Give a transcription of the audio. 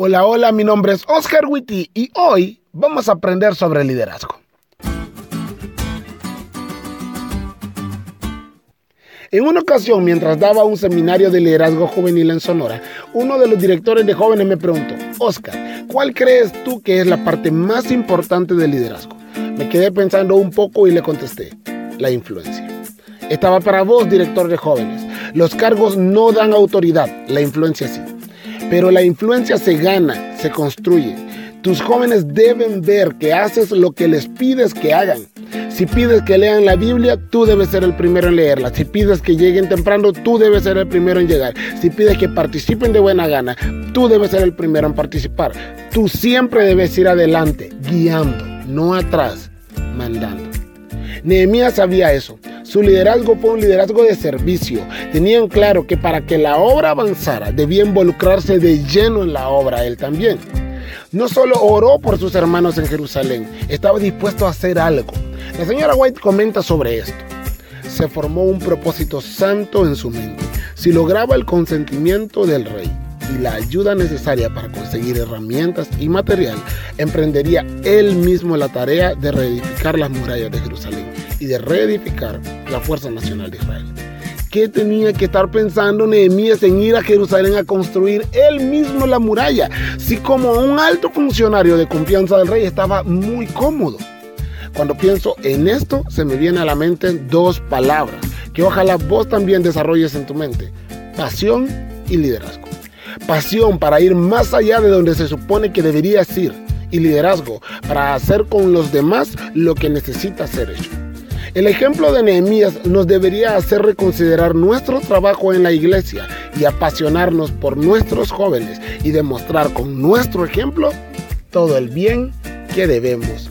Hola, hola, mi nombre es Oscar Witty y hoy vamos a aprender sobre liderazgo. En una ocasión, mientras daba un seminario de liderazgo juvenil en Sonora, uno de los directores de jóvenes me preguntó, Oscar, ¿cuál crees tú que es la parte más importante del liderazgo? Me quedé pensando un poco y le contesté, la influencia. Estaba para vos, director de jóvenes. Los cargos no dan autoridad, la influencia sí. Pero la influencia se gana, se construye. Tus jóvenes deben ver que haces lo que les pides que hagan. Si pides que lean la Biblia, tú debes ser el primero en leerla. Si pides que lleguen temprano, tú debes ser el primero en llegar. Si pides que participen de buena gana, tú debes ser el primero en participar. Tú siempre debes ir adelante, guiando, no atrás, mandando. Nehemías sabía eso. Su liderazgo fue un liderazgo de servicio. Tenían claro que para que la obra avanzara debía involucrarse de lleno en la obra él también. No solo oró por sus hermanos en Jerusalén, estaba dispuesto a hacer algo. La señora White comenta sobre esto. Se formó un propósito santo en su mente. Si lograba el consentimiento del rey, y la ayuda necesaria para conseguir herramientas y material, emprendería él mismo la tarea de reedificar las murallas de Jerusalén y de reedificar la Fuerza Nacional de Israel. ¿Qué tenía que estar pensando Nehemías en ir a Jerusalén a construir él mismo la muralla? Si como un alto funcionario de confianza del rey estaba muy cómodo. Cuando pienso en esto, se me vienen a la mente dos palabras que ojalá vos también desarrolles en tu mente. Pasión y liderazgo pasión para ir más allá de donde se supone que deberías ir y liderazgo para hacer con los demás lo que necesita ser hecho. El ejemplo de Nehemías nos debería hacer reconsiderar nuestro trabajo en la iglesia y apasionarnos por nuestros jóvenes y demostrar con nuestro ejemplo todo el bien que debemos